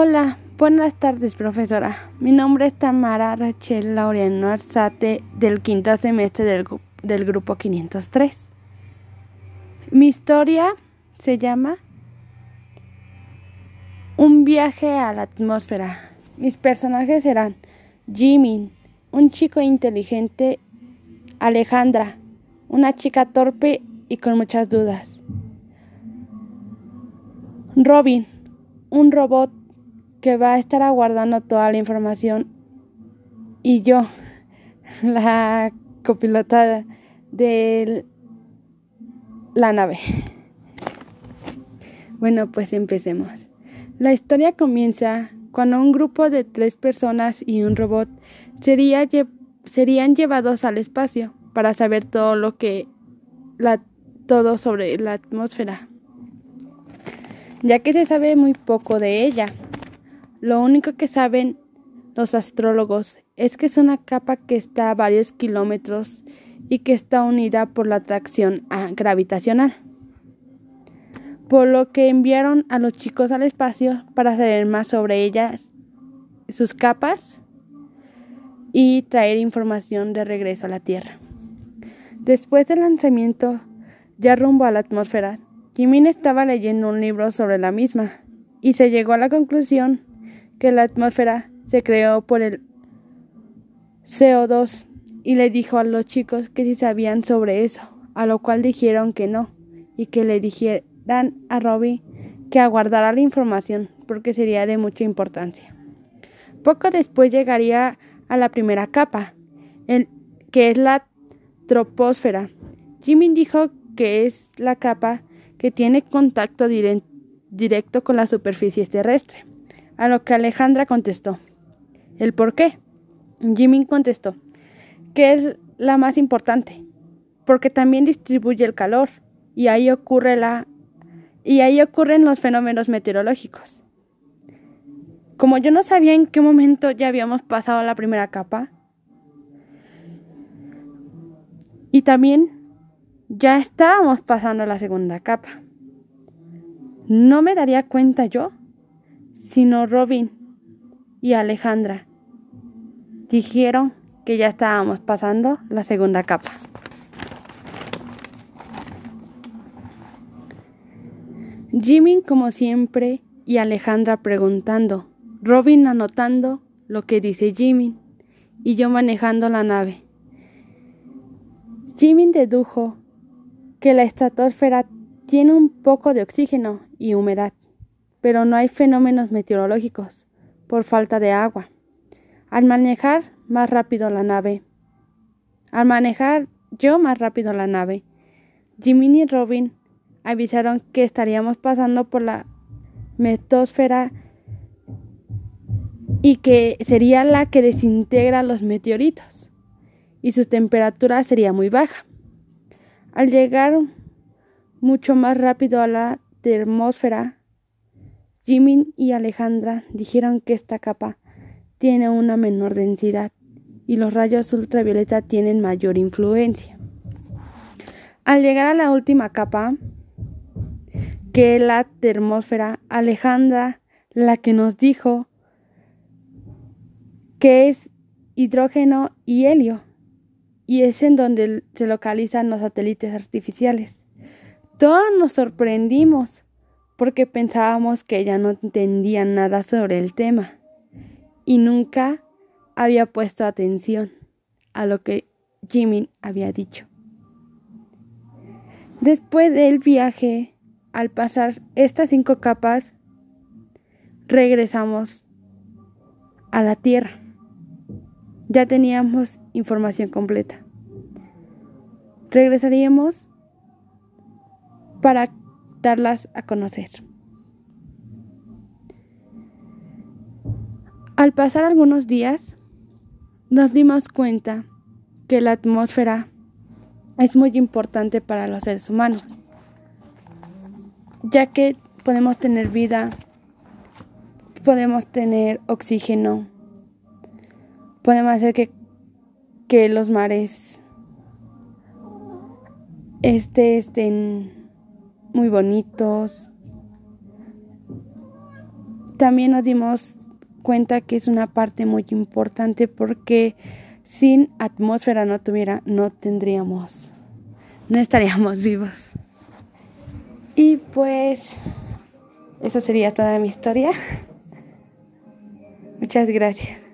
Hola, buenas tardes, profesora. Mi nombre es Tamara Rachel Laureano Arzate del quinto semestre del, del grupo 503. Mi historia se llama Un viaje a la atmósfera. Mis personajes serán Jimmy, un chico inteligente, Alejandra, una chica torpe y con muchas dudas. Robin, un robot que va a estar aguardando toda la información y yo, la copilotada de la nave. Bueno, pues empecemos. La historia comienza cuando un grupo de tres personas y un robot sería serían llevados al espacio para saber todo lo que la, todo sobre la atmósfera, ya que se sabe muy poco de ella. Lo único que saben los astrólogos es que es una capa que está a varios kilómetros y que está unida por la atracción gravitacional. Por lo que enviaron a los chicos al espacio para saber más sobre ellas, sus capas y traer información de regreso a la Tierra. Después del lanzamiento, ya rumbo a la atmósfera, Jimin estaba leyendo un libro sobre la misma y se llegó a la conclusión que la atmósfera se creó por el CO2 y le dijo a los chicos que si sabían sobre eso, a lo cual dijeron que no y que le dijeran a Robbie que aguardara la información porque sería de mucha importancia. Poco después llegaría a la primera capa, que es la troposfera. Jimmy dijo que es la capa que tiene contacto directo con la superficie terrestre, a lo que Alejandra contestó. ¿El por qué? Jimmy contestó que es la más importante, porque también distribuye el calor y ahí ocurre la y ahí ocurren los fenómenos meteorológicos. Como yo no sabía en qué momento ya habíamos pasado la primera capa, Y también ya estábamos pasando la segunda capa. No me daría cuenta yo, sino Robin y Alejandra dijeron que ya estábamos pasando la segunda capa. Jimmy como siempre y Alejandra preguntando, Robin anotando lo que dice Jimmy y yo manejando la nave. Jimmy dedujo que la estratosfera tiene un poco de oxígeno y humedad, pero no hay fenómenos meteorológicos por falta de agua. Al manejar más rápido la nave, al manejar yo más rápido la nave, Jimmy y Robin avisaron que estaríamos pasando por la metósfera y que sería la que desintegra los meteoritos y su temperatura sería muy baja. Al llegar mucho más rápido a la termósfera, Jimmy y Alejandra dijeron que esta capa tiene una menor densidad y los rayos ultravioleta tienen mayor influencia. Al llegar a la última capa, que es la termósfera, Alejandra, la que nos dijo que es hidrógeno y helio, y es en donde se localizan los satélites artificiales. Todos nos sorprendimos porque pensábamos que ella no entendía nada sobre el tema y nunca había puesto atención a lo que Jimmy había dicho. Después del viaje, al pasar estas cinco capas, regresamos a la Tierra. Ya teníamos información completa. Regresaríamos para darlas a conocer. Al pasar algunos días, nos dimos cuenta que la atmósfera es muy importante para los seres humanos, ya que podemos tener vida, podemos tener oxígeno, podemos hacer que, que los mares este, estén muy bonitos, también nos dimos cuenta que es una parte muy importante porque sin atmósfera no tuviera, no tendríamos, no estaríamos vivos. Y pues, esa sería toda mi historia. Muchas gracias.